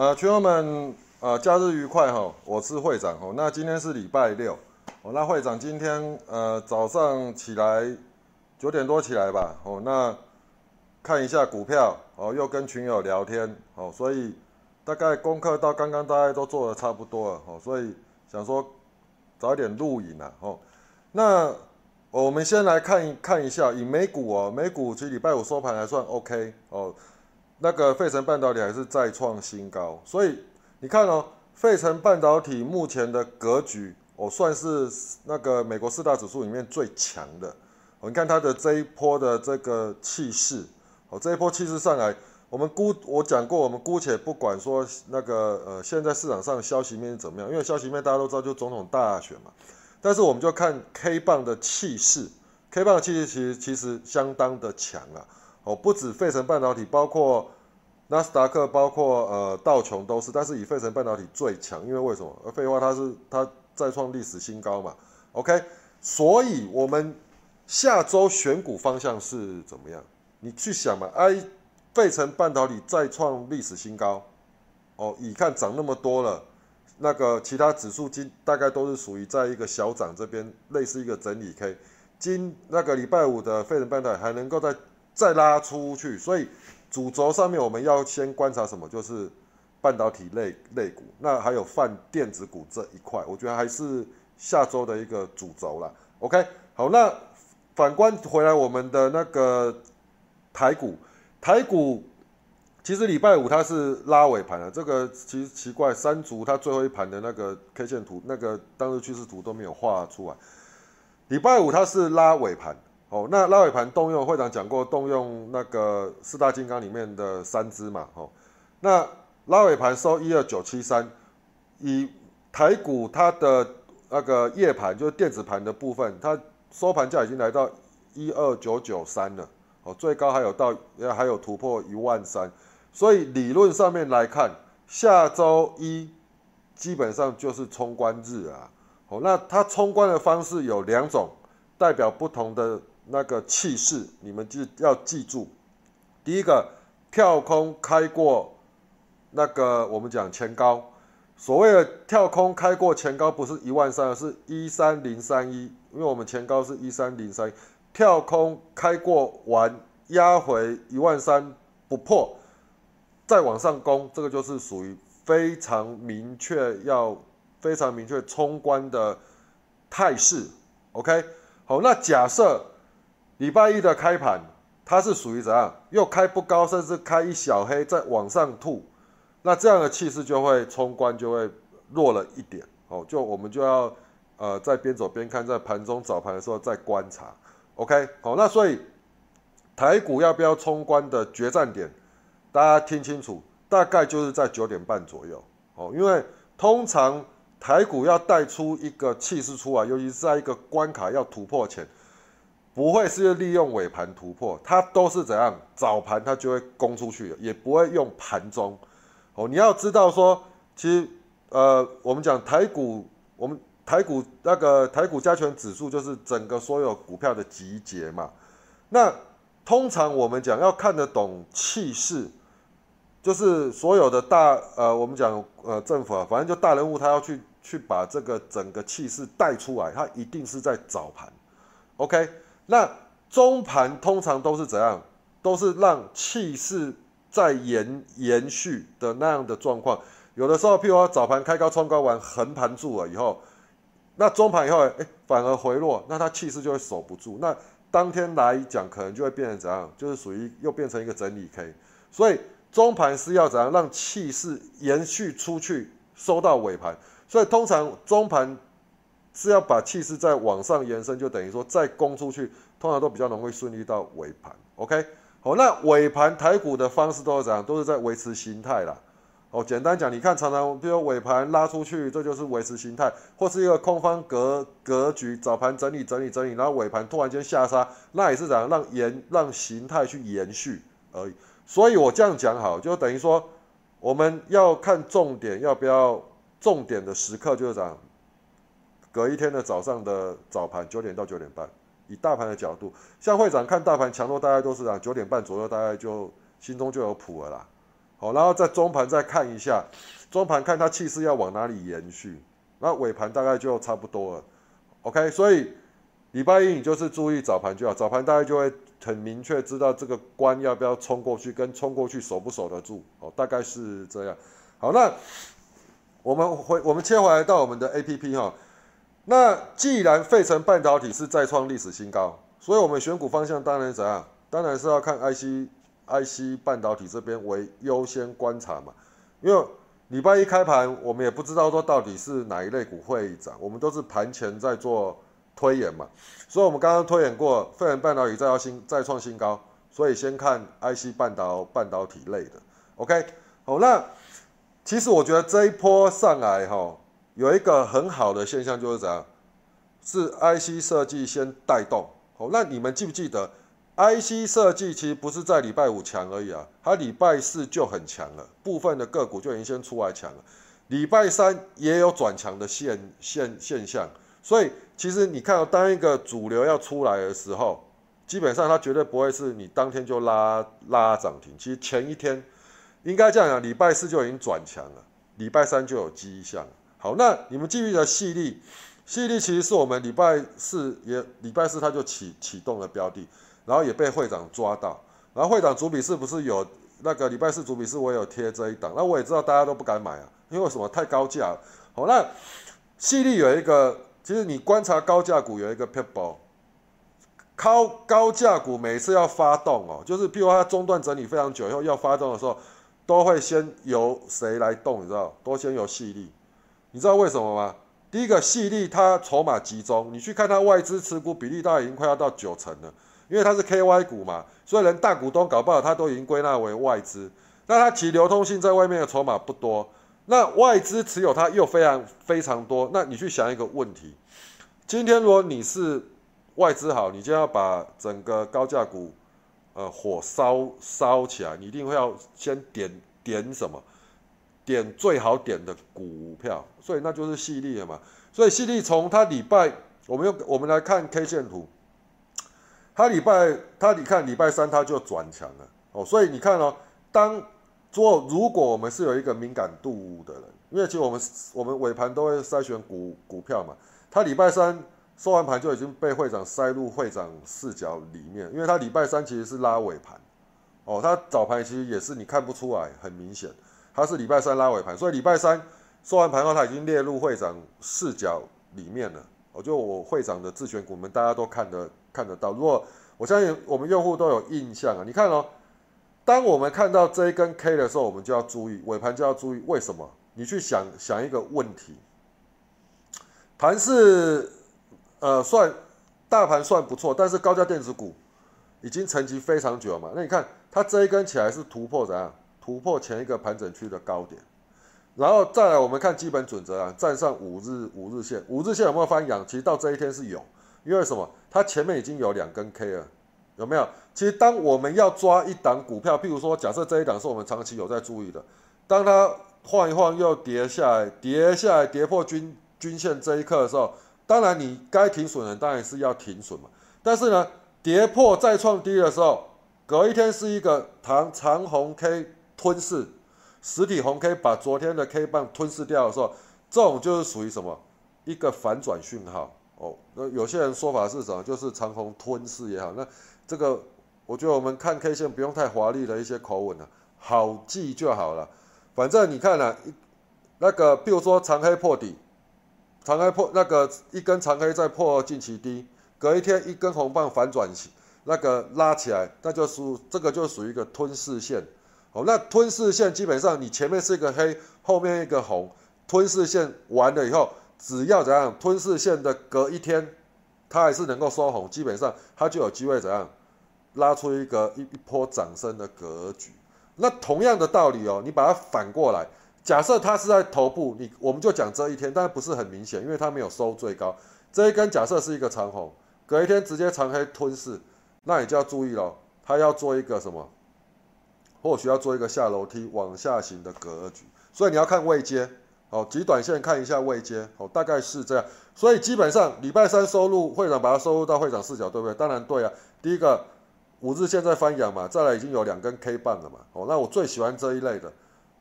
呃，群友们，呃，假日愉快哈！我是会长哦。那今天是礼拜六哦。那会长今天呃早上起来九点多起来吧哦。那看一下股票哦，又跟群友聊天哦，所以大概功课到刚刚大家都做的差不多了哦，所以想说早点录影啊哦。那我们先来看一看一下，以美股哦，美股其实礼拜五收盘还算 OK 哦。那个费城半导体还是再创新高，所以你看哦，费城半导体目前的格局，哦，算是那个美国四大指数里面最强的。你看它的这一波的这个气势，哦，这一波气势上来，我们姑我讲过，我们姑且不管说那个呃，现在市场上消息面怎么样，因为消息面大家都知道就总统大选嘛，但是我们就看 K 棒的气势，K 棒的气势其实其实相当的强啊。哦，不止费城半导体，包括纳斯达克，包括呃道琼都是，但是以费城半导体最强，因为为什么？废话，它是它再创历史新高嘛。OK，所以我们下周选股方向是怎么样？你去想嘛，哎，费城半导体再创历史新高，哦，已看涨那么多了，那个其他指数今大概都是属于在一个小涨这边，类似一个整理 K。今那个礼拜五的费城半导体还能够在再拉出去，所以主轴上面我们要先观察什么？就是半导体类类股，那还有泛电子股这一块，我觉得还是下周的一个主轴了。OK，好，那反观回来我们的那个台股，台股其实礼拜五它是拉尾盘的，这个其实奇怪，三足它最后一盘的那个 K 线图、那个当日趋势图都没有画出来，礼拜五它是拉尾盘。哦，那拉尾盘动用会长讲过，动用那个四大金刚里面的三只嘛，哦，那拉尾盘收一二九七三，以台股它的那个夜盘就是电子盘的部分，它收盘价已经来到一二九九三了，哦，最高还有到还有突破一万三，所以理论上面来看，下周一基本上就是冲关日啊，哦，那它冲关的方式有两种，代表不同的。那个气势，你们就要记住。第一个，跳空开过那个我们讲前高，所谓的跳空开过前高，不是一万三，是一三零三一，因为我们前高是一三零三，跳空开过完压回一万三不破，再往上攻，这个就是属于非常明确要非常明确冲关的态势。OK，好，那假设。礼拜一的开盘，它是属于怎样？又开不高，甚至开一小黑再往上吐，那这样的气势就会冲关就会弱了一点哦。就我们就要呃在边走边看，在盘中早盘的时候再观察。OK，好，那所以台股要不要冲关的决战点，大家听清楚，大概就是在九点半左右哦。因为通常台股要带出一个气势出来，尤其是在一个关卡要突破前。不会是利用尾盘突破，它都是怎样？早盘它就会攻出去，也不会用盘中。哦，你要知道说，其实呃，我们讲台股，我们台股那个台股加权指数就是整个所有股票的集结嘛。那通常我们讲要看得懂气势，就是所有的大呃，我们讲呃政府啊，反正就大人物，他要去去把这个整个气势带出来，他一定是在早盘。OK。那中盘通常都是怎样？都是让气势在延延续的那样的状况。有的时候，譬如说早盘开高冲高完横盘住了以后，那中盘以后，哎，反而回落，那它气势就会守不住。那当天来讲，可能就会变成怎样？就是属于又变成一个整理 K。所以中盘是要怎样让气势延续出去，收到尾盘。所以通常中盘。是要把气势再往上延伸，就等于说再攻出去，通常都比较容易顺利到尾盘。OK，好，那尾盘台股的方式都是怎样？都是在维持形态啦。哦，简单讲，你看常常比如尾盘拉出去，这就是维持形态，或是一个空方格格局，早盘整理整理整理，然后尾盘突然间下杀，那也是怎样让延让形态去延续而已。所以我这样讲好，就等于说我们要看重点要不要重点的时刻就是这样。隔一天的早上的早盘九点到九点半，以大盘的角度，像会长看大盘强弱，大概都是啊九点半左右，大概就心中就有谱了啦。好，然后在中盘再看一下，中盘看它气势要往哪里延续，那尾盘大概就差不多了，OK，所以礼拜一你就是注意早盘就好，早盘大概就会很明确知道这个关要不要冲过去，跟冲过去守不守得住，哦，大概是这样。好，那我们回我们切回来到我们的 APP 哈，那既然费城半导体是再创历史新高，所以我们选股方向当然怎样？当然是要看 IC IC 半导体这边为优先观察嘛，因为礼拜一开盘，我们也不知道说到底是哪一类股会涨，我们都是盘前在做推演嘛，所以我们刚刚推演过，费城半导体再要新再创新高，所以先看 IC 半导半导体类的，OK，好，那其实我觉得这一波上来哈，有一个很好的现象就是怎样，是 IC 设计先带动，好，那你们记不记得？IC 设计其实不是在礼拜五强而已啊，它礼拜四就很强了，部分的个股就已经先出来强了，礼拜三也有转强的现现现象，所以其实你看到当一个主流要出来的时候，基本上它绝对不会是你当天就拉拉涨停，其实前一天应该这样讲，礼拜四就已经转强了，礼拜三就有迹象。好，那你们记不记得细粒？细粒其实是我们礼拜四也礼拜四它就启启动了标的。然后也被会长抓到，然后会长主笔是不是有那个礼拜四主笔是我有贴这一档，那我也知道大家都不敢买啊，因为什么太高价。好，那细粒有一个，其实你观察高价股有一个 people，高高价股每次要发动哦，就是譬如它中段整理非常久以后要发动的时候，都会先由谁来动？你知道？都先由细粒，你知道为什么吗？第一个细粒它筹码集中，你去看它外资持股比例，大概已经快要到九成了。因为它是 KY 股嘛，所以连大股东搞不好，它都已经归纳为外资。那它其流通性在外面的筹码不多，那外资持有它又非常非常多。那你去想一个问题：今天如果你是外资好，你就要把整个高价股呃火烧烧起来，你一定会要先点点什么？点最好点的股票。所以那就是细粒了嘛。所以细粒从它礼拜，我们用我们来看 K 线图。它礼拜，它你看礼拜三它就转强了哦，所以你看哦，当做如果我们是有一个敏感度的人，因为其实我们我们尾盘都会筛选股股票嘛，它礼拜三收完盘就已经被会长塞入会长视角里面，因为它礼拜三其实是拉尾盘哦，它早盘其实也是你看不出来，很明显它是礼拜三拉尾盘，所以礼拜三收完盘后它已经列入会长视角里面了。我就我会长的自选股，我们大家都看得看得到。如果我相信我们用户都有印象啊，你看哦，当我们看到这一根 K 的时候，我们就要注意尾盘就要注意，为什么？你去想想一个问题，盘是呃算大盘算不错，但是高价电子股已经沉积非常久了嘛。那你看它这一根起来是突破怎样？突破前一个盘整区的高点。然后再来，我们看基本准则啊，站上五日五日线，五日线有没有翻阳？其实到这一天是有，因为什么？它前面已经有两根 K 了，有没有？其实当我们要抓一档股票，譬如说，假设这一档是我们长期有在注意的，当它晃一晃又跌下来，跌下来跌破均均线这一刻的时候，当然你该停损的当然是要停损嘛。但是呢，跌破再创低的时候，隔一天是一个长长红 K 吞噬。实体红 K 把昨天的 K 棒吞噬掉的时候，这种就是属于什么一个反转讯号哦。那有些人说法是什么？就是长虹吞噬也好。那这个我觉得我们看 K 线不用太华丽的一些口吻了，好记就好了。反正你看了，那个比如说长黑破底，长黑破那个一根长黑再破近期低，隔一天一根红棒反转起，那个拉起来，那就属这个就属于一个吞噬线。哦，那吞噬线基本上你前面是一个黑，后面一个红，吞噬线完了以后，只要怎样，吞噬线的隔一天，它还是能够收红，基本上它就有机会怎样，拉出一个一一波涨升的格局。那同样的道理哦，你把它反过来，假设它是在头部，你我们就讲这一天，但不是很明显，因为它没有收最高，这一根假设是一个长红，隔一天直接长黑吞噬，那你就要注意了，它要做一个什么？或许要做一个下楼梯往下行的格局，所以你要看位阶，哦，极短线看一下位阶，哦，大概是这样。所以基本上礼拜三收入会长把它收入到会长视角，对不对？当然对啊。第一个五日线在翻阳嘛，再来已经有两根 K 棒了嘛，哦，那我最喜欢这一类的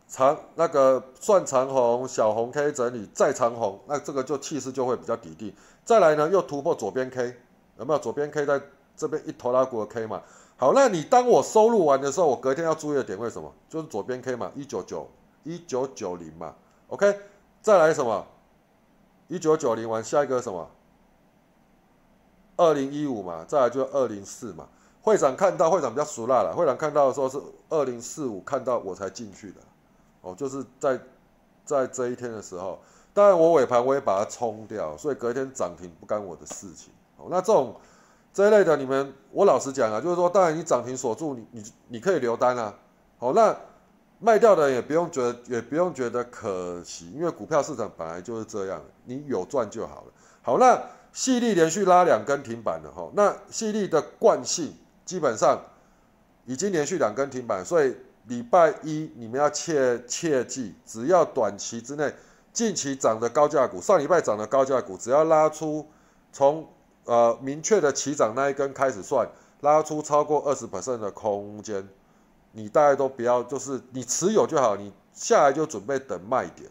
长那个算长红小红 K 整理再长红，那这个就气势就会比较底定。再来呢，又突破左边 K，有没有？左边 K 在这边一头拉股的 K 嘛。好，那你当我收入完的时候，我隔天要注意的点为什么？就是左边 K 嘛，一九九一九九零嘛，OK，再来什么？一九九零完，下一个什么？二零一五嘛，再来就二零四嘛。会长看到，会长比较熟辣了。会长看到的时候是二零四五，看到我才进去的。哦，就是在在这一天的时候，当然我尾盘我也把它冲掉，所以隔天涨停不干我的事情。哦，那这种。这一类的，你们我老实讲啊，就是说，当然你涨停锁住，你你你可以留单啊。好，那卖掉的也不用觉得，也不用觉得可惜，因为股票市场本来就是这样，你有赚就好了。好，那细粒连续拉两根停板了哈，那细粒的惯性基本上已经连续两根停板，所以礼拜一你们要切切记，只要短期之内近期涨的高价股，上礼拜涨的高价股，只要拉出从呃，明确的起涨那一根开始算，拉出超过二十 percent 的空间，你大概都不要，就是你持有就好，你下来就准备等卖点。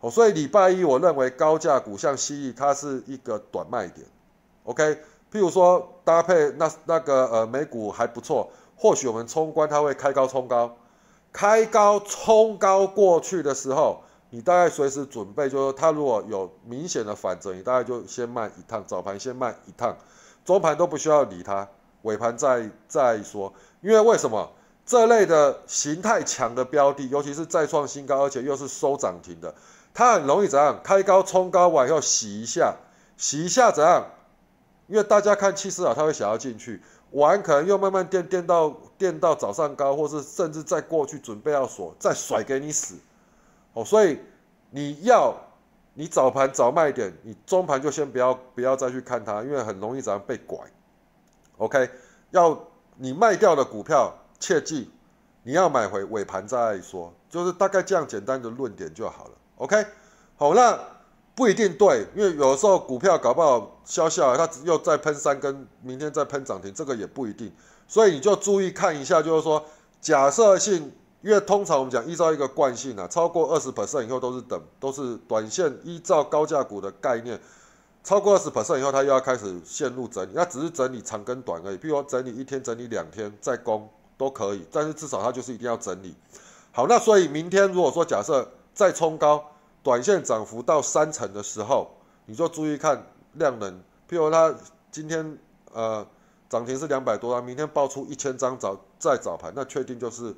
哦，所以礼拜一我认为高价股像蜥蜴，它是一个短卖点。OK，譬如说搭配那那个呃美股还不错，或许我们冲关它会开高冲高，开高冲高过去的时候。你大概随时准备，就是它如果有明显的反折，你大概就先卖一趟，早盘先卖一趟，中盘都不需要理它，尾盘再再说。因为为什么这类的形态强的标的，尤其是再创新高，而且又是收涨停的，它很容易怎样？开高冲高完以后洗一下，洗一下怎样？因为大家看气势好，他会想要进去，完可能又慢慢垫垫到垫到早上高，或是甚至再过去准备要锁，再甩给你死。哦，所以你要你早盘早卖点，你中盘就先不要不要再去看它，因为很容易早上被拐。OK，要你卖掉的股票，切记你要买回尾盘再说，就是大概这样简单的论点就好了。OK，好，那不一定对，因为有时候股票搞不好消息啊，它又再喷三根，明天再喷涨停，这个也不一定，所以你就注意看一下，就是说假设性。因为通常我们讲依照一个惯性啊，超过二十 percent 以后都是等都是短线依照高价股的概念，超过二十 percent 以后它又要开始陷入整理，那只是整理长跟短而已。譬如说整理一天、整理两天再攻都可以，但是至少它就是一定要整理。好，那所以明天如果说假设再冲高，短线涨幅到三成的时候，你就注意看量能。譬如它今天呃涨停是两百多张，明天爆出一千张早再早盘，那确定就是。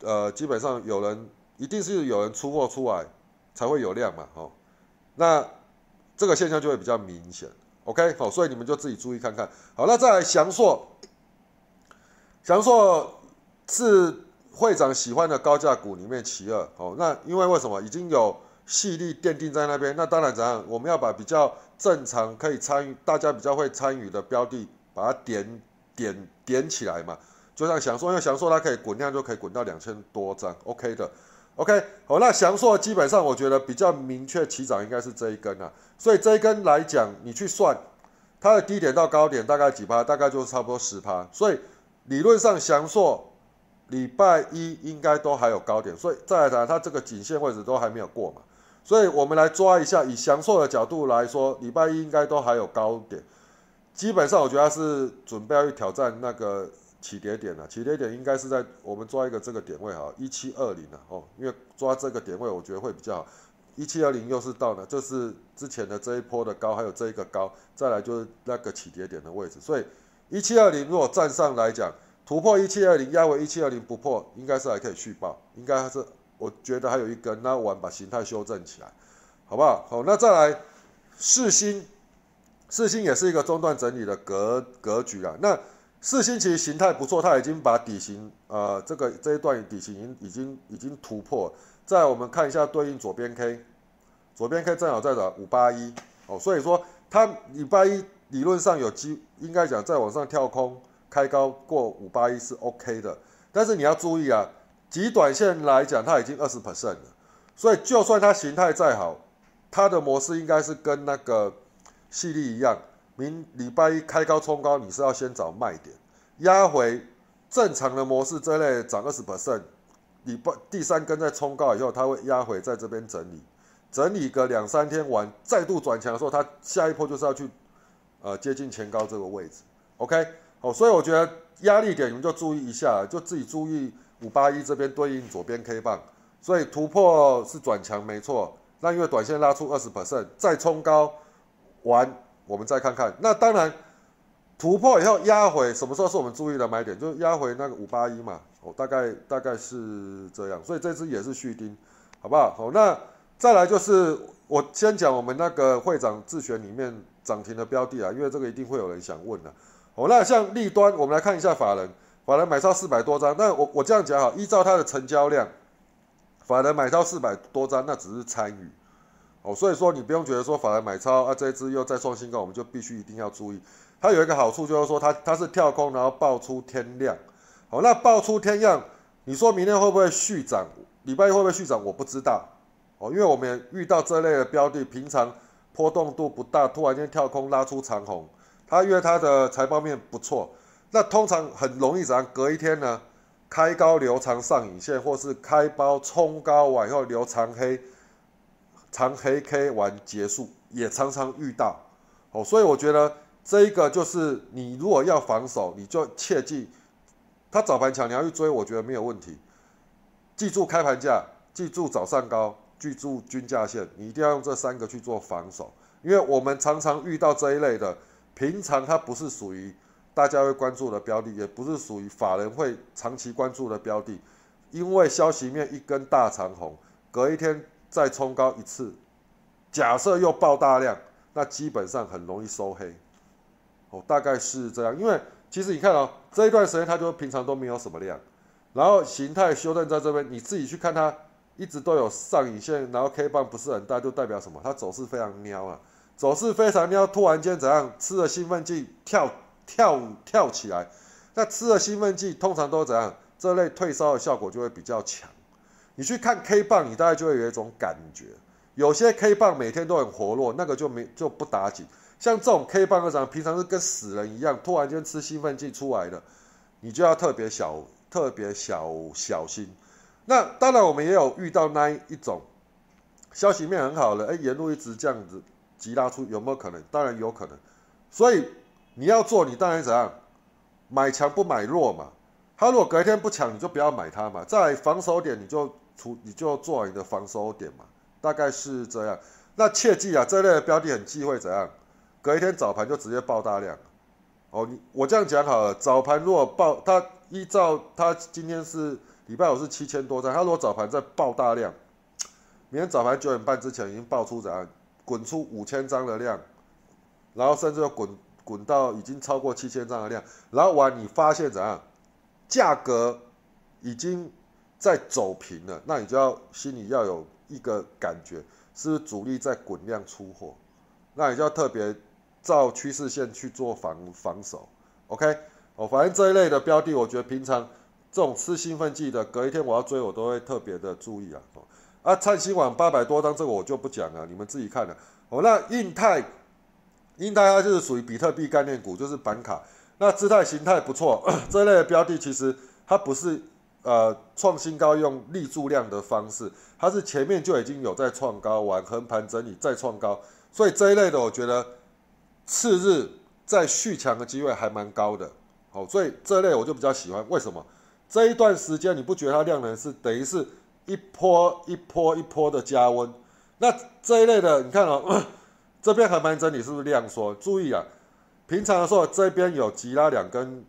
呃，基本上有人一定是有人出货出来才会有量嘛，哦，那这个现象就会比较明显，OK，好，所以你们就自己注意看看。好，那再来祥硕，祥硕是会长喜欢的高价股里面其二，哦，那因为为什么？已经有细力奠定在那边，那当然怎样，我们要把比较正常可以参与，大家比较会参与的标的，把它点点点起来嘛。就像祥硕，因为祥硕它可以滚量就可以滚到两千多张，OK 的，OK 好，那祥硕基本上我觉得比较明确起涨应该是这一根啊，所以这一根来讲，你去算它的低点到高点大概几趴，大概就是差不多十趴，所以理论上祥硕礼拜一应该都还有高点，所以再来谈它这个颈线位置都还没有过嘛，所以我们来抓一下，以祥硕的角度来说，礼拜一应该都还有高点，基本上我觉得是准备要去挑战那个。起跌点呢？起跌点应该是在我们抓一个这个点位哈，一七二零啊，哦，因为抓这个点位我觉得会比较好。一七二零又是到呢，就是之前的这一波的高，还有这一个高，再来就是那个起跌点的位置。所以一七二零如果站上来讲，突破一七二零，压回一七二零不破，应该是还可以续报，应该还是我觉得还有一根，那我把形态修正起来，好不好？好，那再来四星，四星也是一个中段整理的格格局啊，那。四星其实形态不错，它已经把底型，呃，这个这一段底型已经已经已经突破。再我们看一下对应左边 K，左边 K 正好在哪？五八一哦，所以说它礼拜一理论上有机，应该讲再往上跳空开高过五八一是 OK 的。但是你要注意啊，极短线来讲它已经二十 percent 了，所以就算它形态再好，它的模式应该是跟那个细粒一样。明礼拜一开高冲高，你是要先找卖点，压回正常的模式，这类涨二十 percent，你不第三根在冲高以后，它会压回在这边整理，整理个两三天完，再度转强的时候，它下一波就是要去呃接近前高这个位置，OK，好，所以我觉得压力点你们就注意一下，就自己注意五八一这边对应左边 K 棒，所以突破是转强没错，那因为短线拉出二十 percent，再冲高完，我们再看看，那当然。突破以后压回，什么时候是我们注意的买点？就是压回那个五八一嘛，哦，大概大概是这样，所以这支也是续丁，好不好？好，那再来就是我先讲我们那个会长自选里面涨停的标的啊，因为这个一定会有人想问的。哦，那像利端，我们来看一下法人，法人买超四百多张，那我我这样讲哈，依照它的成交量，法人买到四百多张，那只是参与，哦，所以说你不用觉得说法人买超啊，这一支又再创新高，我们就必须一定要注意。它有一个好处，就是说它它是跳空，然后爆出天量，好，那爆出天量，你说明天会不会续涨？礼拜一会不会续涨？我不知道，哦，因为我们遇到这类的标的，平常波动度不大，突然间跳空拉出长红，它因为它的财报面不错，那通常很容易怎样？隔一天呢，开高留长上影线，或是开包冲高完以后留长黑，长黑 K 完结束，也常常遇到，哦，所以我觉得。这一个就是你如果要防守，你就切记，他早盘强你要去追，我觉得没有问题。记住开盘价，记住早上高，记住均价线，你一定要用这三个去做防守。因为我们常常遇到这一类的，平常它不是属于大家会关注的标的，也不是属于法人会长期关注的标的，因为消息面一根大长红，隔一天再冲高一次，假设又爆大量，那基本上很容易收黑。哦，大概是这样，因为其实你看哦，这一段时间它就平常都没有什么量，然后形态修正在这边，你自己去看它一直都有上影线，然后 K 棒不是很大，就代表什么？它走势非常喵啊，走势非常喵，突然间怎样？吃了兴奋剂跳跳跳起来，那吃了兴奋剂通常都怎样？这类退烧的效果就会比较强。你去看 K 棒，你大概就会有一种感觉，有些 K 棒每天都很活络，那个就没就不打紧。像这种 K 棒的平常是跟死人一样，突然间吃兴奋剂出来的，你就要特别小、特别小小心。那当然，我们也有遇到那一种消息面很好的，哎，沿路一直这样子急拉出，有没有可能？当然有可能。所以你要做，你当然怎样买强不买弱嘛。他如果隔天不强，你就不要买它嘛。在防守点，你就出你就做好你的防守点嘛，大概是这样。那切记啊，这类的标的很忌讳怎样？隔一天早盘就直接爆大量，哦，你我这样讲好了，早盘如果爆，它依照它今天是礼拜五是七千多张，它如果早盘再爆大量，明天早盘九点半之前已经爆出怎样，滚出五千张的量，然后甚至要滚滚到已经超过七千张的量，然后完你发现怎样，价格已经在走平了，那你就要心里要有一个感觉，是不是主力在滚量出货，那你就要特别。照趋势线去做防防守，OK，哦，反正这一类的标的，我觉得平常这种吃兴奋剂的，隔一天我要追，我都会特别的注意啊。啊，灿星网八百多张，这个我就不讲了，你们自己看了。哦，那印泰，印泰它就是属于比特币概念股，就是板卡。那姿态形态不错，这类的标的其实它不是呃创新高用立柱量的方式，它是前面就已经有在创高完横盘整理再创高，所以这一类的我觉得。次日再续强的机会还蛮高的，好，所以这类我就比较喜欢。为什么？这一段时间你不觉得它量能是等于是一波一波一波的加温？那这一类的，你看哦，这边横盘整理是不是量缩？注意啊，平常的时候这边有急拉两根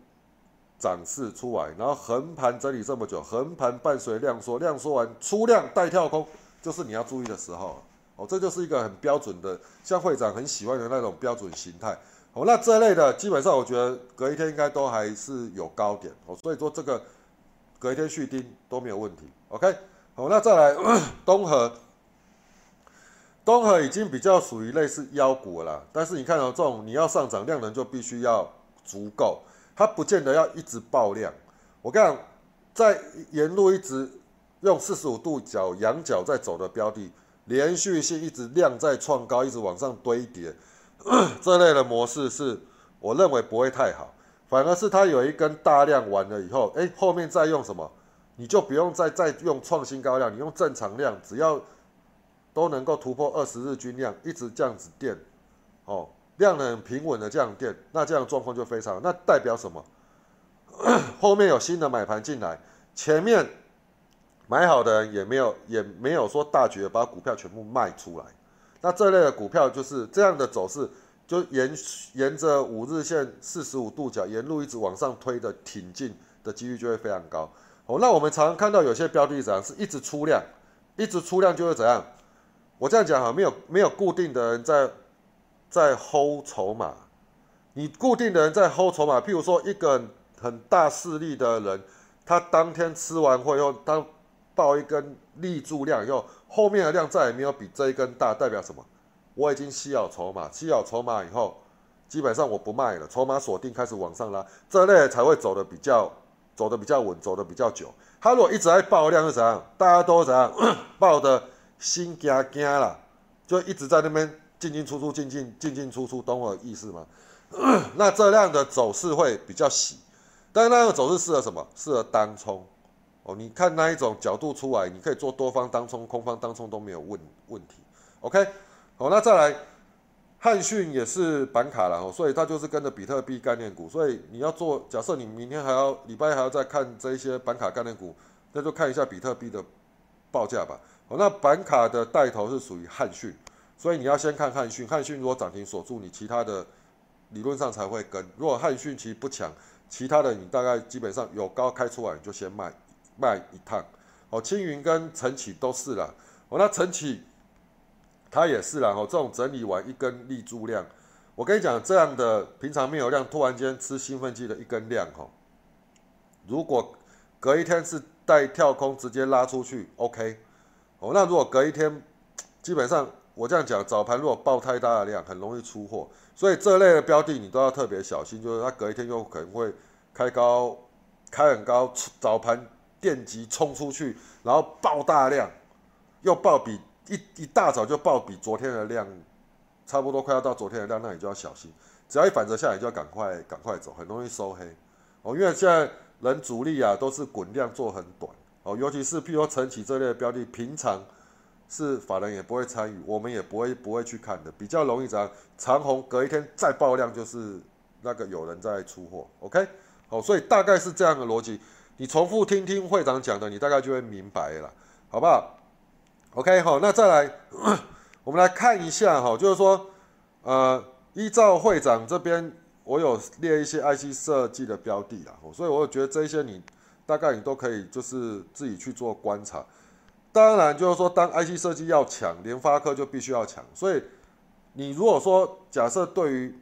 涨势出来，然后横盘整理这么久，横盘伴随量缩，量缩完出量带跳空，就是你要注意的时候。哦，这就是一个很标准的，像会长很喜欢的那种标准形态。哦，那这类的基本上我觉得隔一天应该都还是有高点。哦，所以说这个隔一天续丁都没有问题。OK，好，那再来 东河，东河已经比较属于类似妖股了。但是你看到这种你要上涨量能就必须要足够，它不见得要一直爆量。我跟你讲，在沿路一直用四十五度角仰角在走的标的。连续性一直量在创高，一直往上堆叠，这类的模式是我认为不会太好，反而是它有一根大量完了以后，哎，后面再用什么，你就不用再再用创新高量，你用正常量，只要都能够突破二十日均量，一直这样子垫，哦，量能平稳的这样垫，那这样状况就非常，那代表什么？后面有新的买盘进来，前面买好的人也没有也没有说大举把股票全部卖出来，那这类的股票就是这样的走势。就沿沿着五日线四十五度角沿路一直往上推的挺进的几率就会非常高。哦，那我们常常看到有些标的怎样，是一直出量，一直出量就会怎样？我这样讲哈，没有没有固定的人在在 hold 筹码，你固定的人在 hold 筹码，譬如说一个很大势力的人，他当天吃完货以后，他爆一根立柱量以后，后面的量再也没有比这一根大，代表什么？我已经吸好筹码，吸好筹码以后，基本上我不卖了，筹码锁定开始往上拉，这类才会走的比较走的比较稳，走的比较久。他如果一直在爆量是怎样？大家都怎样爆的心惊惊了，就一直在那边进进出出，进进进进出出，懂我意思吗？那这样的走势会比较喜，但是那个走势适合什么？适合单冲哦。你看那一种角度出来，你可以做多方单冲、空方单冲都没有问问题。OK。好，那再来，汉讯也是板卡了，所以它就是跟着比特币概念股，所以你要做，假设你明天还要礼拜还要再看这一些板卡概念股，那就看一下比特币的报价吧。好，那板卡的带头是属于汉讯，所以你要先看汉讯，汉讯如果涨停锁住，你其他的理论上才会跟。如果汉讯其实不强，其他的你大概基本上有高开出来你就先卖卖一趟。哦，青云跟晨起都是了。哦，那晨起。它也是啦，哦，这种整理完一根立柱量，我跟你讲，这样的平常没有量，突然间吃兴奋剂的一根量，哦，如果隔一天是带跳空直接拉出去，OK，哦，那如果隔一天，基本上我这样讲，早盘如果爆太大的量，很容易出货，所以这类的标的你都要特别小心，就是它隔一天又可能会开高，开很高，早盘电极冲出去，然后爆大量，又爆比。一一大早就爆比昨天的量差不多，快要到昨天的量，那你就要小心。只要一反折下来，就要赶快赶快走，很容易收黑哦。因为现在人主力啊都是滚量做很短哦，尤其是譬如说晨起这类的标的，平常是法人也不会参与，我们也不会不会去看的，比较容易怎样？长虹隔一天再爆量，就是那个有人在出货。OK，好，所以大概是这样的逻辑。你重复听听会长讲的，你大概就会明白了，好不好？OK 好，那再来，我们来看一下哈，就是说，呃，依照会长这边，我有列一些 IC 设计的标的啦，所以我觉得这些你大概你都可以就是自己去做观察。当然就是说，当 IC 设计要强，联发科就必须要强。所以你如果说假设对于，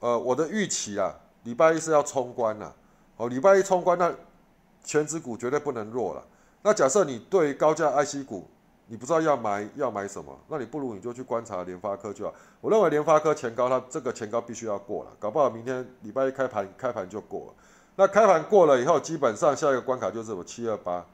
呃，我的预期啊，礼拜一是要冲关了，哦，礼拜一冲关，那全指股绝对不能弱了。那假设你对高价 IC 股，你不知道要买要买什么，那你不如你就去观察联发科就好。我认为联发科前高，它这个前高必须要过了，搞不好明天礼拜一开盘开盘就过了。那开盘过了以后，基本上下一个关卡就是什么七二八，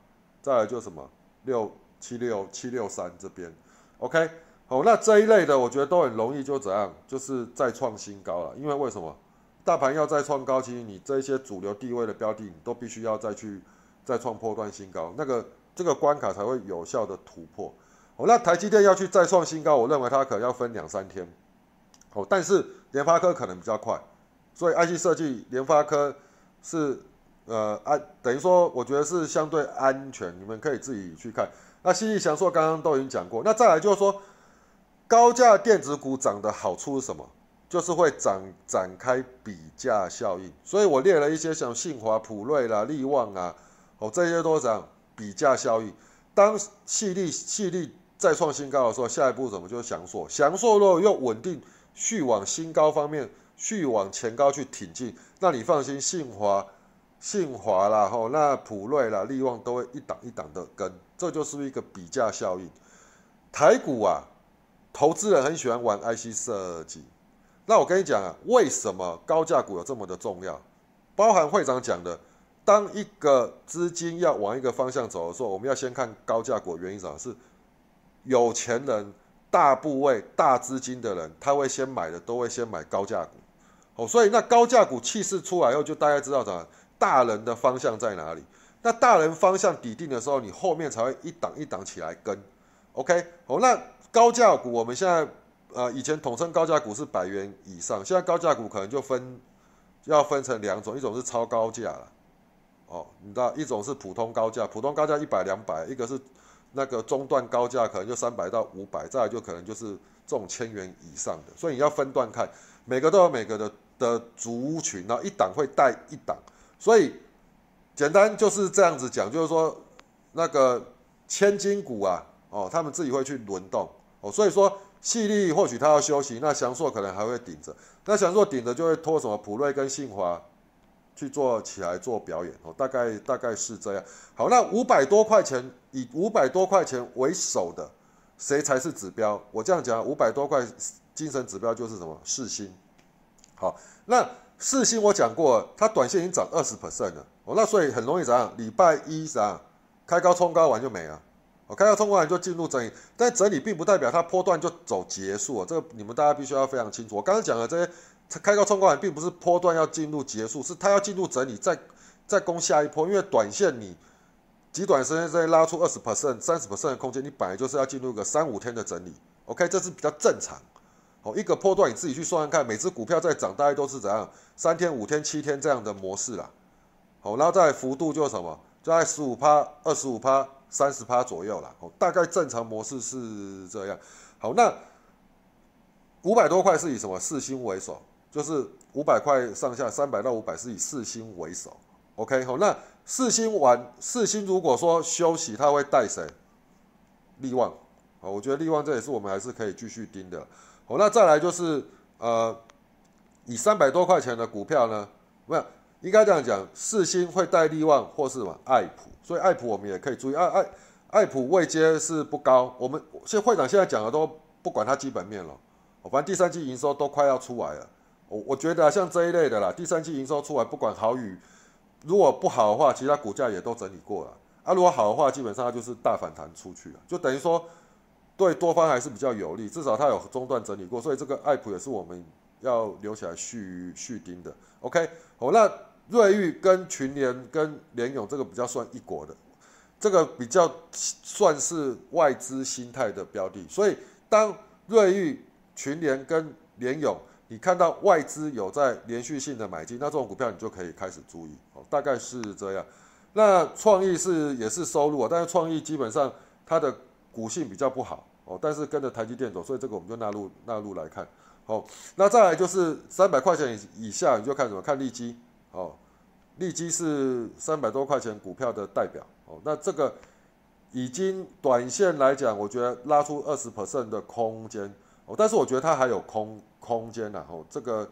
再来就什么六七六七六三这边。OK，好，那这一类的我觉得都很容易就怎样，就是再创新高了。因为为什么大盘要再创高，其实你这些主流地位的标的，你都必须要再去再创破断新高，那个。这个关卡才会有效的突破。哦，那台积电要去再创新高，我认为它可能要分两三天。哦，但是联发科可能比较快，所以 IC 设计联发科是呃安，等于说我觉得是相对安全，你们可以自己去看。那西西翔硕刚刚都已经讲过，那再来就是说高价电子股涨的好处是什么？就是会展展开比价效应。所以我列了一些像信华、普瑞啦、利旺啊，哦这些都涨。比价效应，当细粒细粒再创新高的时候，下一步怎么就是翔硕？翔硕如果用稳定续往新高方面，续往前高去挺进，那你放心，信华、信华啦，吼，那普瑞啦、利旺都会一档一档的跟，这就是一个比价效应。台股啊，投资人很喜欢玩 IC 设计，那我跟你讲啊，为什么高价股有这么的重要？包含会长讲的。当一个资金要往一个方向走的时候，我们要先看高价股原因什么？是有钱人、大部位、大资金的人，他会先买的都会先买高价股。哦，所以那高价股气势出来后，就大家知道么大人的方向在哪里。那大人方向底定的时候，你后面才会一档一档起来跟。OK，好，那高价股我们现在呃以前统称高价股是百元以上，现在高价股可能就分要分成两种，一种是超高价了。哦，你知道一种是普通高价，普通高价一百两百，一个是那个中段高价可能就三百到五百，再来就可能就是这种千元以上的，所以你要分段看，每个都有每个的的族群，然后一档会带一档，所以。简单就是这样子讲，就是说那个千金股啊，哦，他们自己会去轮动哦，所以说细粒或许他要休息，那祥硕可能还会顶着，那祥硕顶着就会拖什么普瑞跟信华去做起来做表演哦，大概大概是这样。好，那五百多块钱以五百多块钱为首的，谁才是指标？我这样讲，五百多块精神指标就是什么？四星。好，那。四星我讲过，它短线已经涨二十 percent 了，哦，那所以很容易怎样？礼拜一怎样开高冲高完就没了，哦，开高冲高完就进入整理，但整理并不代表它波段就走结束啊，这个你们大家必须要非常清楚。我刚刚讲的这些开高冲高完，并不是波段要进入结束，是它要进入整理，再再攻下一波，因为短线你极短时间之内拉出二十 percent、三十 percent 的空间，你本来就是要进入个三五天的整理，OK，这是比较正常。哦，一个波段你自己去算算看，每只股票在涨，大概都是怎样？三天、五天、七天这样的模式啦。好，然后再幅度就什么？就在十五趴、二十五趴、三十趴左右啦。哦，大概正常模式是这样。好，那五百多块是以什么四星为首？就是五百块上下，三百到五百是以四星为首。OK，好，那四星完，四星如果说休息，他会带谁？利旺。好，我觉得利旺这也是我们还是可以继续盯的。好，那再来就是呃，以三百多块钱的股票呢，没有应该这样讲，四星会带利旺或是什么爱普，所以爱普我们也可以注意，爱爱爱普位阶是不高，我们现会长现在讲的都不管它基本面了，反正第三季营收都快要出来了，我我觉得像这一类的啦，第三季营收出来不管好与如果不好的话，其他股价也都整理过了，啊，如果好的话，基本上它就是大反弹出去了，就等于说。对多方还是比较有利，至少它有中段整理过，所以这个爱普也是我们要留起来续续盯的。OK，好，那瑞昱跟群联跟联勇这个比较算一国的，这个比较算是外资心态的标的，所以当瑞昱、群联跟联勇，你看到外资有在连续性的买进，那这种股票你就可以开始注意，哦，大概是这样。那创意是也是收入啊，但是创意基本上它的。股性比较不好哦，但是跟着台积电走，所以这个我们就纳入纳入来看。好，那再来就是三百块钱以下，你就看什么？看利基哦，利基是三百多块钱股票的代表哦。那这个已经短线来讲，我觉得拉出二十 percent 的空间哦，但是我觉得它还有空空间呐。哦，这个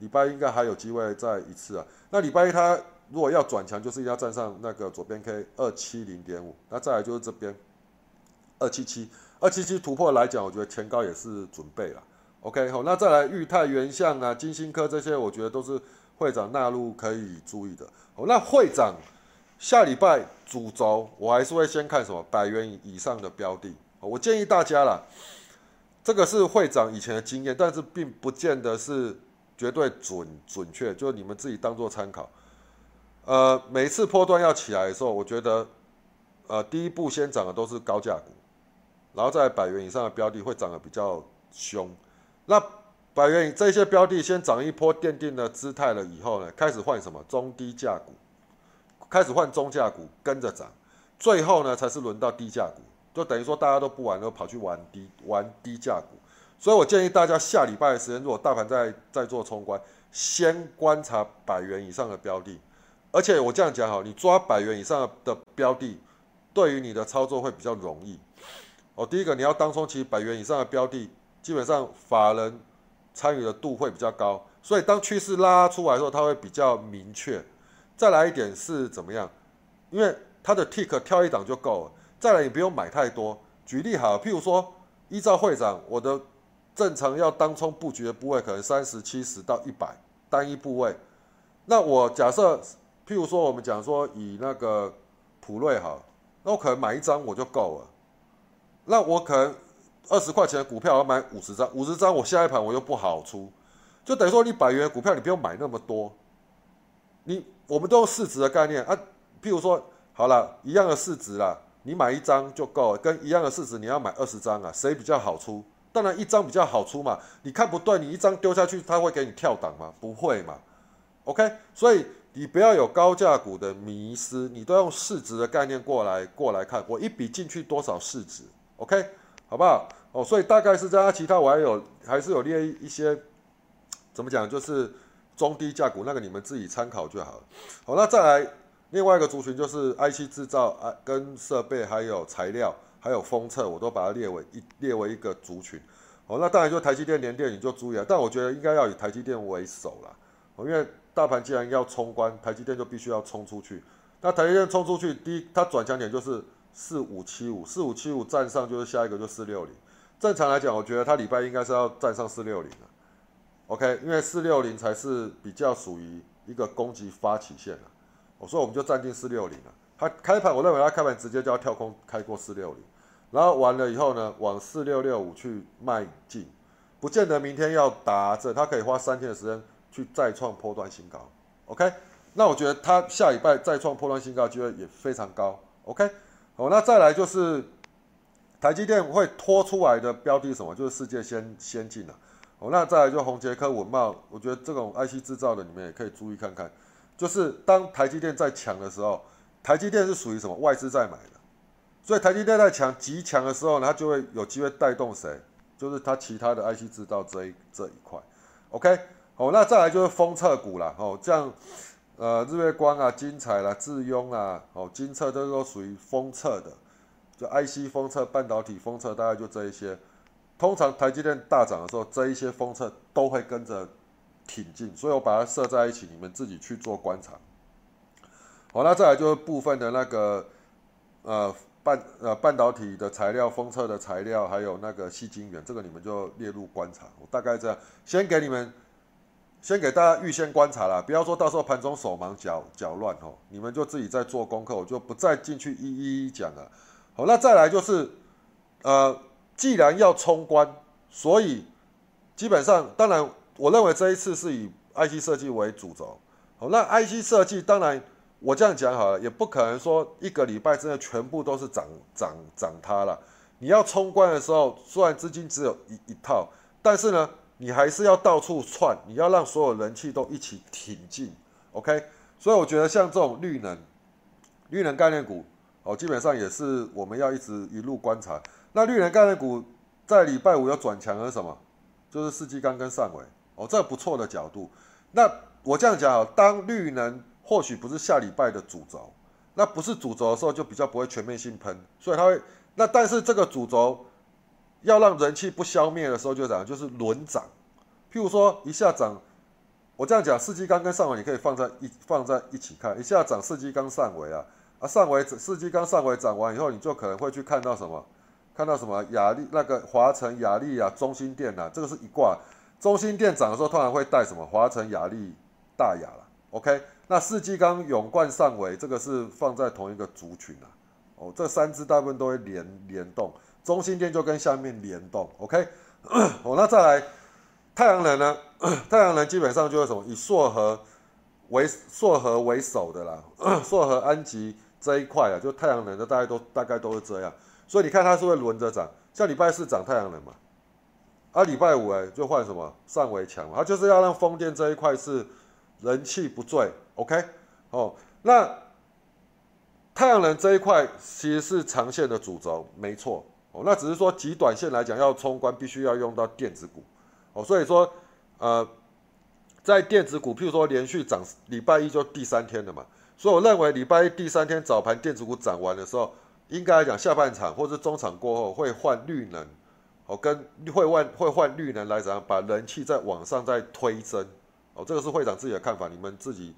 礼拜应该还有机会再一次啊。那礼拜一它如果要转强，就是要站上那个左边 K 二七零点五。那再来就是这边。二七七，二七七突破来讲，我觉得前高也是准备了。OK，好，那再来裕泰原相啊、金星科这些，我觉得都是会长纳入可以注意的。好，那会长下礼拜主轴，我还是会先看什么百元以上的标的。我建议大家啦，这个是会长以前的经验，但是并不见得是绝对准准确，就你们自己当做参考。呃，每次波段要起来的时候，我觉得呃第一步先涨的都是高价股。然后在百元以上的标的会涨得比较凶，那百元这些标的先涨一波奠定了姿态了以后呢，开始换什么？中低价股，开始换中价股跟着涨，最后呢才是轮到低价股，就等于说大家都不玩了，跑去玩低玩低价股，所以我建议大家下礼拜的时间，如果大盘在在做冲关，先观察百元以上的标的，而且我这样讲哈，你抓百元以上的标的，对于你的操作会比较容易。哦，第一个你要当冲，其实百元以上的标的，基本上法人参与的度会比较高，所以当趋势拉出来的时候，它会比较明确。再来一点是怎么样？因为它的 tick 跳一档就够了。再来，你不用买太多。举例好，譬如说，依照会长，我的正常要当冲布局的部位可能三十七十到一百单一部位。那我假设，譬如说，我们讲说以那个普瑞好，那我可能买一张我就够了。那我可能二十块钱的股票，我买五十张，五十张我下一盘我又不好出，就等于说你百元股票你不用买那么多，你我们都用市值的概念啊，譬如说好了，一样的市值啦，你买一张就够了，跟一样的市值你要买二十张啊，谁比较好出？当然一张比较好出嘛，你看不对，你一张丢下去，它会给你跳档吗？不会嘛，OK，所以你不要有高价股的迷失，你都用市值的概念过来过来看，我一笔进去多少市值，OK，好不好？哦，所以大概是这样，其他我还有还是有列一些，怎么讲，就是中低价股，那个你们自己参考就好了。好，那再来另外一个族群就是 IC 制造啊，跟设备还有材料还有封测，我都把它列为一列为一个族群。哦，那当然就台积电、联电你就注意了，但我觉得应该要以台积电为首了。哦，因为大盘既然要冲关，台积电就必须要冲出去。那台积电冲出去，第一它转强点就是四五七五，四五七五站上就是下一个就四六零。正常来讲，我觉得它礼拜应该是要站上四六零的，OK，因为四六零才是比较属于一个攻击发起线了。我说我们就站定四六零了。它开盘，我认为它开盘直接就要跳空开过四六零，然后完了以后呢，往四六六五去迈进，不见得明天要达这，它可以花三天的时间去再创破断新高，OK。那我觉得它下礼拜再创破断新高机会也非常高，OK。哦，那再来就是。台积电会拖出来的标的什么？就是世界先先进了。哦，那再来就宏杰科、文茂，我觉得这种 IC 制造的你们也可以注意看看。就是当台积电在抢的时候，台积电是属于什么外资在买的，所以台积电在抢极强的时候呢，它就会有机会带动谁？就是它其他的 IC 制造这一这一块。OK，哦，那再来就是封测股了。哦，这样呃日月光啊、金彩啦、智庸啊、哦金测都都属于封测的。就 IC 封测、半导体封测，大概就这一些。通常台积电大涨的时候，这一些封测都会跟着挺进，所以我把它设在一起，你们自己去做观察。好，那再来就是部分的那个呃半呃半导体的材料、封测的材料，还有那个细晶圆，这个你们就列入观察。我大概这样，先给你们，先给大家预先观察啦，不要说到时候盘中手忙脚脚乱哦，你们就自己在做功课，我就不再进去一一讲了。好，那再来就是，呃，既然要冲关，所以基本上，当然，我认为这一次是以 IC 设计为主轴。好，那 IC 设计，当然我这样讲好了，也不可能说一个礼拜真的全部都是涨涨涨它了。你要冲关的时候，虽然资金只有一一套，但是呢，你还是要到处窜，你要让所有人气都一起挺进。OK，所以我觉得像这种绿能、绿能概念股。哦，基本上也是我们要一直一路观察。那绿能概念股在礼拜五要转强是什么？就是世纪钢跟上尾。哦，这不错的角度。那我这样讲啊，当绿能或许不是下礼拜的主轴，那不是主轴的时候，就比较不会全面性喷。所以它会，那但是这个主轴要让人气不消灭的时候，就涨，就是轮涨。譬如说一下涨，我这样讲，世纪钢跟上尾你可以放在一放在一起看，一下涨世纪钢上尾啊。啊，上回四季刚上回涨完以后，你就可能会去看到什么？看到什么？雅丽那个华晨、雅丽啊、中心店呐，这个是一挂。中心店涨的时候，通常会带什么？华晨、雅丽、大雅了。OK，那四季刚永冠上尾，这个是放在同一个族群啊。哦，这三只大部分都会联联动，中心店就跟下面联动。OK，哦，那再来太阳能呢？太阳能基本上就是什么？以硕和为硕和为首的啦，硕和安吉。这一块啊，就太阳能的，大概都大概都是这样，所以你看它是会轮着涨，像礼拜四涨太阳能嘛，啊礼拜五哎就换什么上围强，它就是要让风电这一块是人气不坠，OK，哦，那太阳能这一块其实是长线的主轴，没错，哦，那只是说极短线来讲要冲关，必须要用到电子股，哦，所以说呃，在电子股，譬如说连续涨，礼拜一就第三天了嘛。所以我认为礼拜一第三天早盘电子股涨完的时候，应该来讲下半场或者中场过后会换绿能，哦，跟会换会换绿能来怎样把人气在往上再推升，哦，这个是会长自己的看法，你们自己，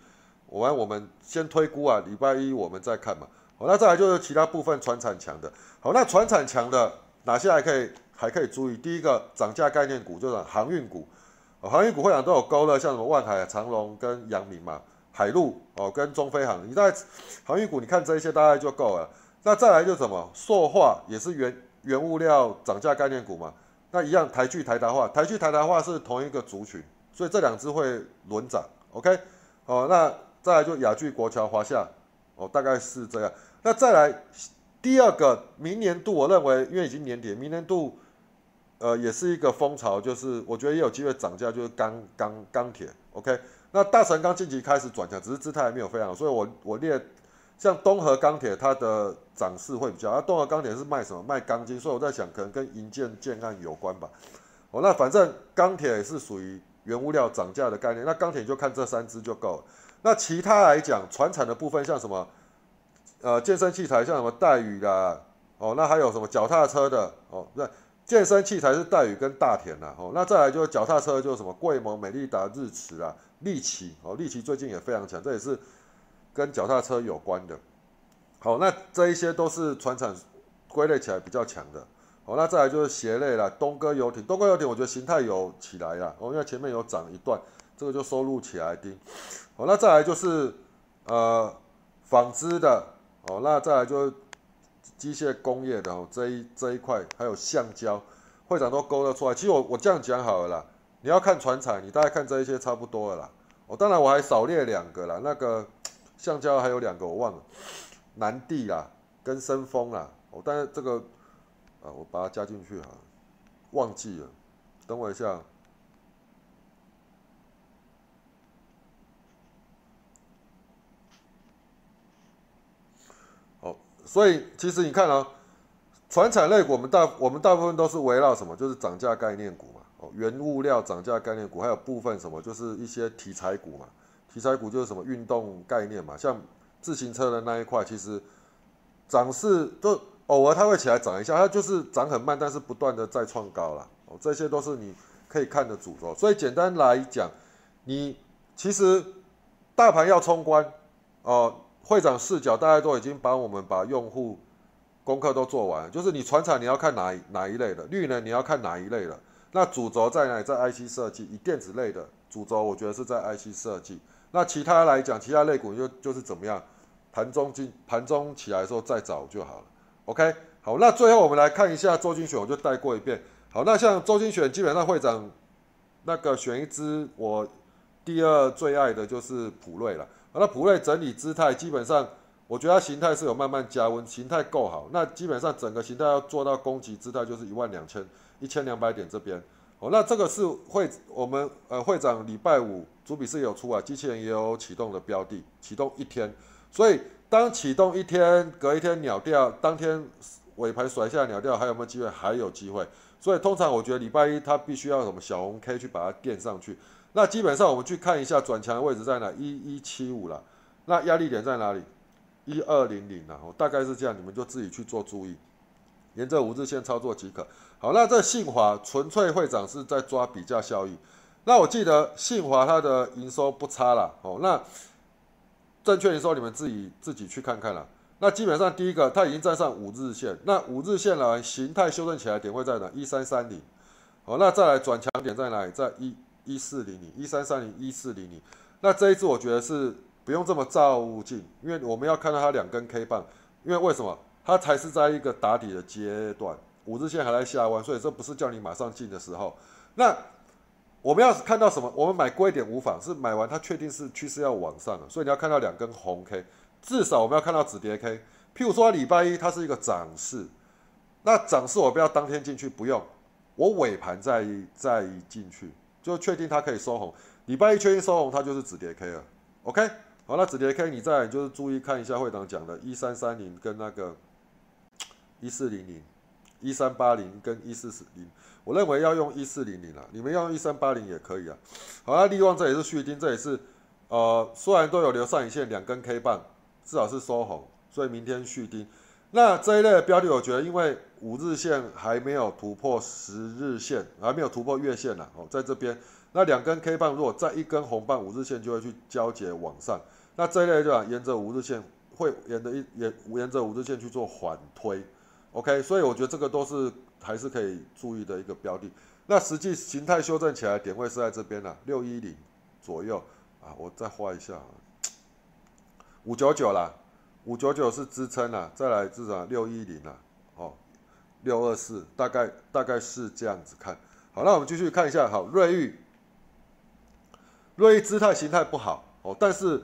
我们我们先推估啊，礼拜一我们再看嘛，好，那再来就是其他部分船产强的，好，那船产强的哪些还可以还可以注意？第一个涨价概念股就是航运股，航运股会长都有勾勒，像什么万海、长隆跟阳明嘛。海陆哦，跟中飞航，你在航运股，你看这一些大概就够了。那再来就什么塑化，也是原原物料涨价概念股嘛。那一样台剧台达化，台剧台达化是同一个族群所以这两只会轮涨，OK，哦，那再来就雅聚、国桥、华夏，哦，大概是这样。那再来第二个，明年度我认为，因为已经年底，明年度，呃，也是一个风潮，就是我觉得也有机会涨价，就是钢钢钢铁，OK。那大成钢近期开始转强，只是姿态还没有非常好，所以我我列像东河钢铁，它的涨势会比较，那东河钢铁是卖什么？卖钢筋，所以我在想，可能跟银建建案有关吧。哦，那反正钢铁是属于原物料涨价的概念，那钢铁就看这三只就够了。那其他来讲，船产的部分像什么，呃，健身器材像什么戴宇啦，哦，那还有什么脚踏车的，哦，那健身器材是戴宇跟大田啦，哦，那再来就是脚踏车就是什么贵盟、美利达、日驰啊，利奇，哦，利奇最近也非常强，这也是跟脚踏车有关的。好，那这一些都是船产归类起来比较强的。好，那再来就是鞋类了，东哥游艇，东哥游艇我觉得形态有起来了，哦，因为前面有涨一段，这个就收录起来的。好，那再来就是呃纺织的，哦，那再来就机械工业的哦，这一这一块还有橡胶，会长都勾勒出来。其实我我这样讲好了啦，你要看船产，你大概看这一些差不多了啦。哦，当然我还少列两个啦，那个橡胶还有两个我忘了，南地啦跟深丰啦，哦，但是这个。啊，我把它加进去哈，忘记了，等我一下。好，所以其实你看啊，船产类股我们大我们大部分都是围绕什么，就是涨价概念股嘛，哦，原物料涨价概念股，还有部分什么，就是一些题材股嘛，题材股就是什么运动概念嘛，像自行车的那一块，其实涨势都。偶尔它会起来涨一下，它就是涨很慢，但是不断的再创高了。哦，这些都是你可以看的主轴。所以简单来讲，你其实大盘要冲关，哦，会长视角大家都已经帮我们把用户功课都做完，就是你船厂你要看哪哪一类的，绿能你要看哪一类的。那主轴在哪里？在 IC 设计，以电子类的主轴，我觉得是在 IC 设计。那其他来讲，其他类股就就是怎么样，盘中进盘中起来的时候再找就好了。OK，好，那最后我们来看一下周金选，我就带过一遍。好，那像周金选，基本上会长那个选一支，我第二最爱的就是普瑞了。那普瑞整理姿态，基本上我觉得它形态是有慢慢加温，形态够好。那基本上整个形态要做到攻击姿态，就是一万两千一千两百点这边。哦，那这个是会我们呃会长礼拜五主笔是有出啊，机器人也有启动的标的，启动一天，所以。当启动一天，隔一天鸟掉，当天尾盘甩下鸟掉，还有没有机会？还有机会。所以通常我觉得礼拜一它必须要什么小红 K 去把它垫上去。那基本上我们去看一下转强的位置在哪，一一七五了。那压力点在哪里？一二零零了。大概是这样，你们就自己去做注意，沿着五日线操作即可。好，那这信华纯粹会长是在抓比价效益。那我记得信华它的营收不差了。哦，那。证券的时候，你们自己自己去看看了。那基本上第一个，它已经站上五日线。那五日线呢形态修正起来点会在哪？一三三零。好，那再来转强点在哪里？在一一四零零，一三三零一四零零。那这一次我觉得是不用这么照进，因为我们要看到它两根 K 棒。因为为什么？它才是在一个打底的阶段，五日线还在下弯，所以这不是叫你马上进的时候。那我们要看到什么，我们买贵一点无妨，是买完它确定是趋势要往上的，所以你要看到两根红 K，至少我们要看到止跌 K。譬如说礼拜一它是一个涨势，那涨势我不要当天进去，不用，我尾盘再再进去，就确定它可以收红。礼拜一确定收红，它就是止跌 K 了。OK，好，那止跌 K 你再就是注意看一下会长讲的，一三三零跟那个一四零零、一三八零跟一四四零。我认为要用一四零零啊，你们要用一三八零也可以啊。好，那利旺这也是续丁，这也是呃，虽然都有留上影线两根 K 棒，至少是收红，所以明天续丁。那这一类的标的，我觉得因为五日线还没有突破十日线，还没有突破月线呢。哦，在这边，那两根 K 棒如果再一根红棒，五日线就会去交接往上。那这一类就沿着五日线会沿着一沿沿着五日线去做缓推。OK，所以我觉得这个都是。还是可以注意的一个标的，那实际形态修正起来点位是在这边了，六一零左右啊，我再画一下，五九九啦，五九九是支撑啦，再来至少六一零啦，哦，六二四大概大概是这样子看，好，那我们继续看一下，好，瑞玉，瑞意姿态形态不好哦，但是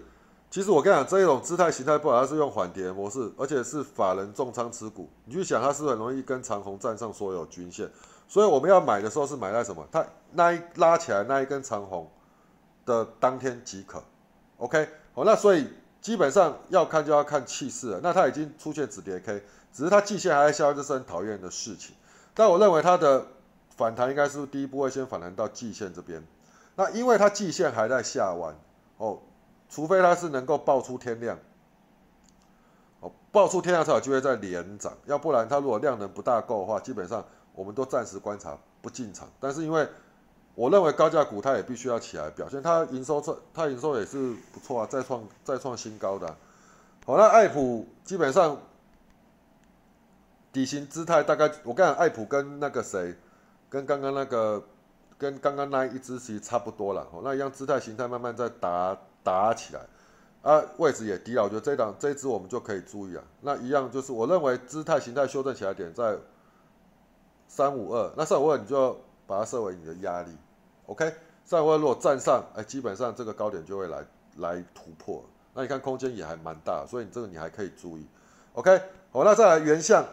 其实我跟你讲，这一种姿态形态不好，它是用缓跌模式，而且是法人重仓持股，你去想它是很容易跟长虹站上所有均线？所以我们要买的时候是买在什么？它那一拉起来那一根长虹的当天即可，OK？好，那所以基本上要看就要看气势了。那它已经出现止跌 K，只是它季线还在下，这是很讨厌的事情。但我认为它的反弹应该是第一步会先反弹到季线这边。那因为它季线还在下弯，哦，除非它是能够爆出天量，哦，爆出天量才有机会再连涨，要不然它如果量能不大够的话，基本上。我们都暂时观察不进场，但是因为我认为高价股它也必须要起来表现，它营收这它营收也是不错啊，再创再创新高的。好，那爱普基本上底型姿态大概，我讲爱普跟那个谁，跟刚刚那个跟刚刚那一只其实差不多了。哦，那一样姿态形态慢慢在打打起来，啊，位置也低了，我觉得这档这一只我们就可以注意啊。那一样就是我认为姿态形态修正起来点在。三五二，那三五二你就把它设为你的压力，OK？三五二如果站上，哎，基本上这个高点就会来来突破。那你看空间也还蛮大，所以你这个你还可以注意，OK？好，那再来原相，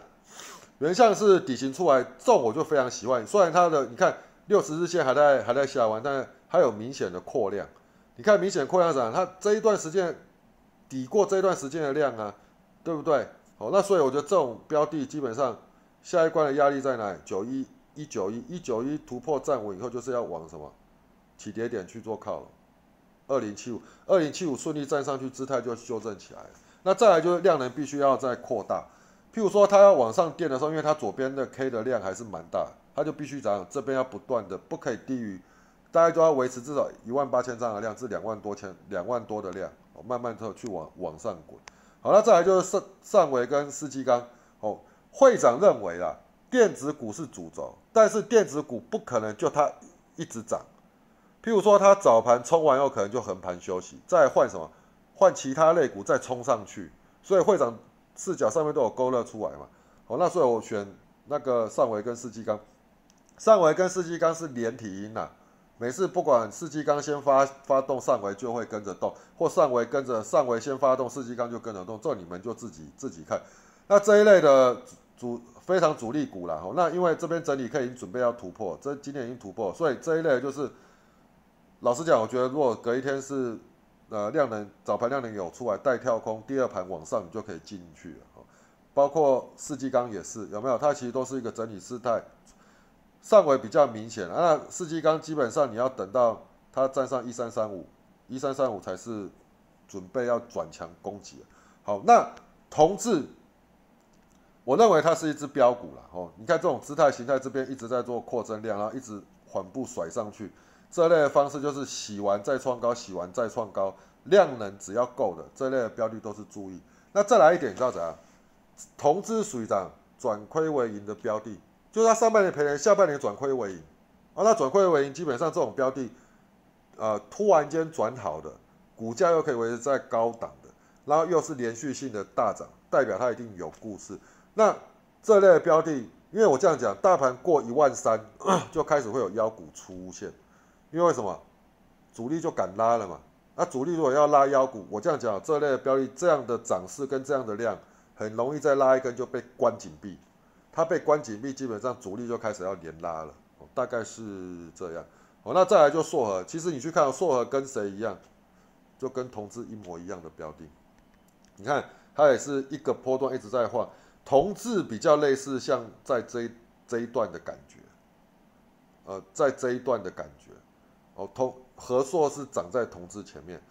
原相是底型出来，这种我就非常喜欢。虽然它的你看六十日线还在还在下弯，但它有明显的扩量。你看明显扩量涨？它这一段时间抵过这一段时间的量啊，对不对？好，那所以我觉得这种标的基本上。下一关的压力在哪？九一一九一一九一突破站稳以后，就是要往什么起跌点去做靠。二零七五二零七五顺利站上去，姿态就修正起来了。那再来就是量能必须要再扩大。譬如说它要往上垫的时候，因为它左边的 K 的量还是蛮大，它就必须怎样？这边要不断的不可以低于，大家都要维持至少一万八千张的量至两万多千两万多的量，慢慢之后去往往上滚。好了，再来就是上上尾跟四季钢哦。会长认为啦，电子股是主轴，但是电子股不可能就它一直涨。譬如说，它早盘冲完后，可能就横盘休息，再换什么？换其他类股再冲上去。所以会长视角上面都有勾勒出来嘛。好，那所以我选那个上维跟世纪钢。上维跟世纪钢是连体婴呐，每次不管世纪钢先发发动，上维就会跟着动，或上维跟着上维先发动，世纪钢就跟着动，这你们就自己自己看。那这一类的。主非常主力股了哈，那因为这边整理可以准备要突破，这今天已经突破，所以这一类就是，老实讲，我觉得如果隔一天是呃量能早盘量能有出来带跳空，第二盘往上你就可以进去了包括四季钢也是有没有？它其实都是一个整理姿态，上围比较明显那四季钢基本上你要等到它站上一三三五，一三三五才是准备要转强攻击好，那同志。我认为它是一只标股了哦，你看这种姿态形态这边一直在做扩增量，然后一直缓步甩上去，这类的方式就是洗完再创高，洗完再创高，量能只要够的这类的标的都是注意。那再来一点，你知道怎样？同资属于涨转亏为盈的标的，就是它上半年赔钱，下半年转亏为盈啊。那转亏为盈，基本上这种标的，呃，突然间转好的，股价又可以维持在高档的，然后又是连续性的大涨，代表它一定有故事。那这类标的，因为我这样讲，大盘过一万三 就开始会有妖股出现，因为什么？主力就敢拉了嘛。那主力如果要拉妖股，我这样讲，这类的标的这样的涨势跟这样的量，很容易再拉一根就被关紧闭。它被关紧闭，基本上主力就开始要连拉了，大概是这样。哦，那再来就硕和，其实你去看硕和跟谁一样，就跟同志一模一样的标的，你看它也是一个波段一直在换。同质比较类似，像在这这一段的感觉，呃，在这一段的感觉，哦，同和硕是长在同质前面，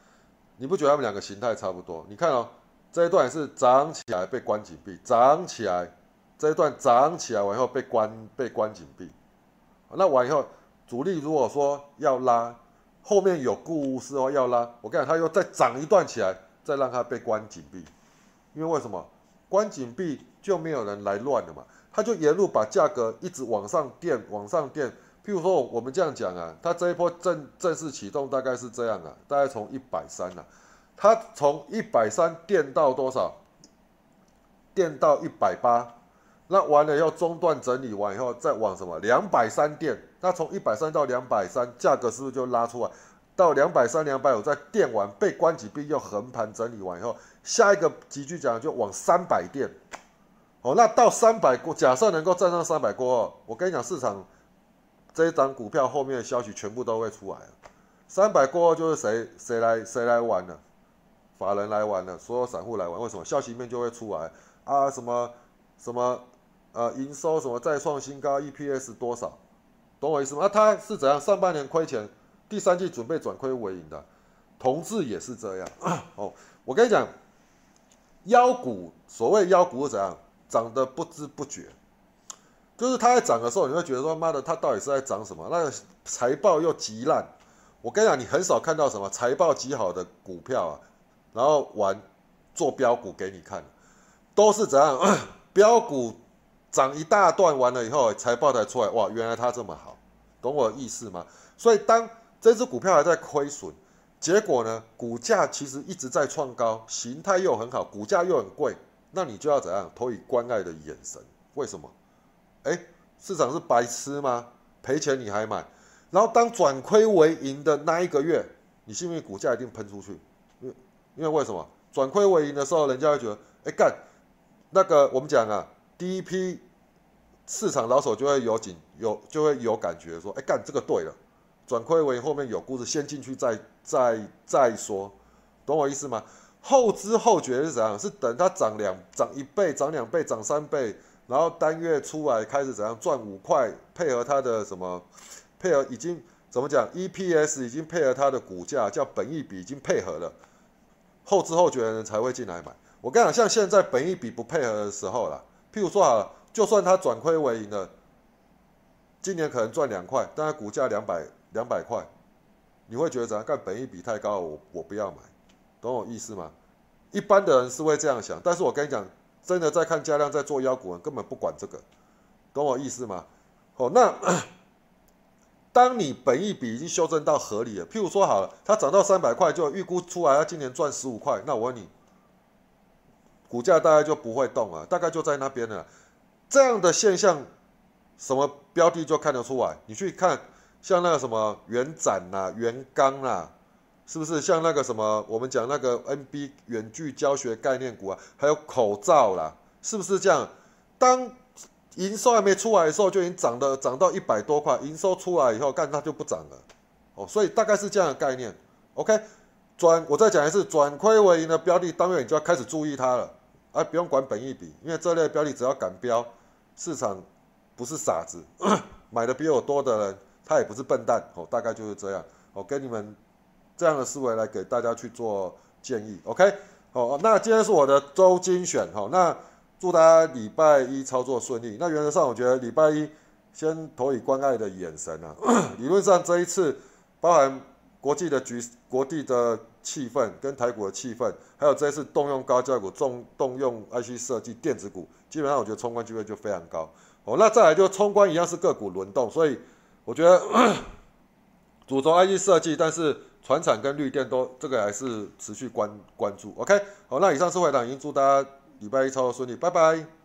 你不觉得他们两个形态差不多？你看哦，这一段是涨起来被关紧闭，涨起来这一段涨起来完以后被关被关紧闭，那完以后主力如果说要拉，后面有故事哦要拉，我跟你讲，他又再涨一段起来，再让它被关紧闭，因为为什么？关紧闭就没有人来乱了嘛，他就沿路把价格一直往上垫，往上垫。譬如说我们这样讲啊，它这一波正正式启动大概是这样啊，大概从一百三啊，它从一百三垫到多少？垫到一百八，那完了要中断整理完以后再往什么？两百三垫，那从一百三到两百三，价格是不是就拉出来？到两百三、两百五，再垫完被关几币，又横盘整理完以后，下一个急剧讲就往三百垫。哦，那到三百过，假设能够站上三百过后，我跟你讲，市场这一张股票后面的消息全部都会出来了。三百过后就是谁谁来谁来玩了，法人来玩了，所有散户来玩，为什么？消息面就会出来啊，什么什么呃营收什么再创新高，EPS 多少，懂我意思吗？啊他是怎样？上半年亏钱，第三季准备转亏为盈的，同志也是这样。哦，我跟你讲，妖股所谓妖股是怎样？涨得不知不觉，就是它在涨的时候，你会觉得说妈的，它到底是在涨什么？那个财报又极烂，我跟你讲，你很少看到什么财报极好的股票啊，然后玩做标股给你看，都是怎样？标股涨一大段完了以后，财报才出来，哇，原来它这么好，懂我意思吗？所以当这只股票还在亏损，结果呢，股价其实一直在创高，形态又很好，股价又很贵。那你就要怎样投以关爱的眼神？为什么？哎，市场是白痴吗？赔钱你还买？然后当转亏为盈的那一个月，你信不信股价一定喷出去？因为因为为什么？转亏为盈的时候，人家会觉得，哎干，那个我们讲啊，第一批市场老手就会有警有就会有感觉说，哎干这个对了，转亏为盈后面有故事，先进去再再再说，懂我意思吗？后知后觉是怎样？是等它涨两涨一倍、涨两倍、涨三倍，然后单月出来开始怎样赚五块，配合它的什么？配合已经怎么讲？EPS 已经配合它的股价，叫本益比已经配合了。后知后觉的人才会进来买。我跟你讲，像现在本益比不配合的时候啦，譬如说好了，就算它转亏为盈了，今年可能赚两块，但它股价两百两百块，你会觉得怎样？干本益比太高，我我不要买。懂我意思吗？一般的人是会这样想，但是我跟你讲，真的在看加量在做妖股根本不管这个，懂我意思吗？哦，那 当你本一笔已经修正到合理了，譬如说好了，它涨到三百块就预估出来，它今年赚十五块，那我问你，股价大概就不会动啊，大概就在那边了。这样的现象，什么标的就看得出来？你去看像那个什么元展呐、元刚啊。是不是像那个什么，我们讲那个 NB 远距教学概念股啊，还有口罩啦，是不是这样？当营收还没出来的时候，就已经涨的涨到一百多块，营收出来以后，干它就不涨了。哦，所以大概是这样的概念。OK，转我再讲一次，转亏为盈的标的，当然你就要开始注意它了，啊，不用管本益比，因为这类标的只要敢标，市场不是傻子，买的比我多的人，他也不是笨蛋。哦，大概就是这样。我跟你们。这样的思维来给大家去做建议，OK，好，那今天是我的周精选，好，那祝大家礼拜一操作顺利。那原则上，我觉得礼拜一先投以关爱的眼神啊。理论上这一次，包含国际的局、国际的气氛跟台股的气氛，还有这一次动用高价股、重动用 IC 设计、电子股，基本上我觉得冲关机会就非常高。哦，那再来就冲关一样是个股轮动，所以我觉得主轴 IC 设计，但是。船厂跟绿电都这个还是持续关关注，OK，好，那以上是会长，已经祝大家礼拜一操作顺利，拜拜。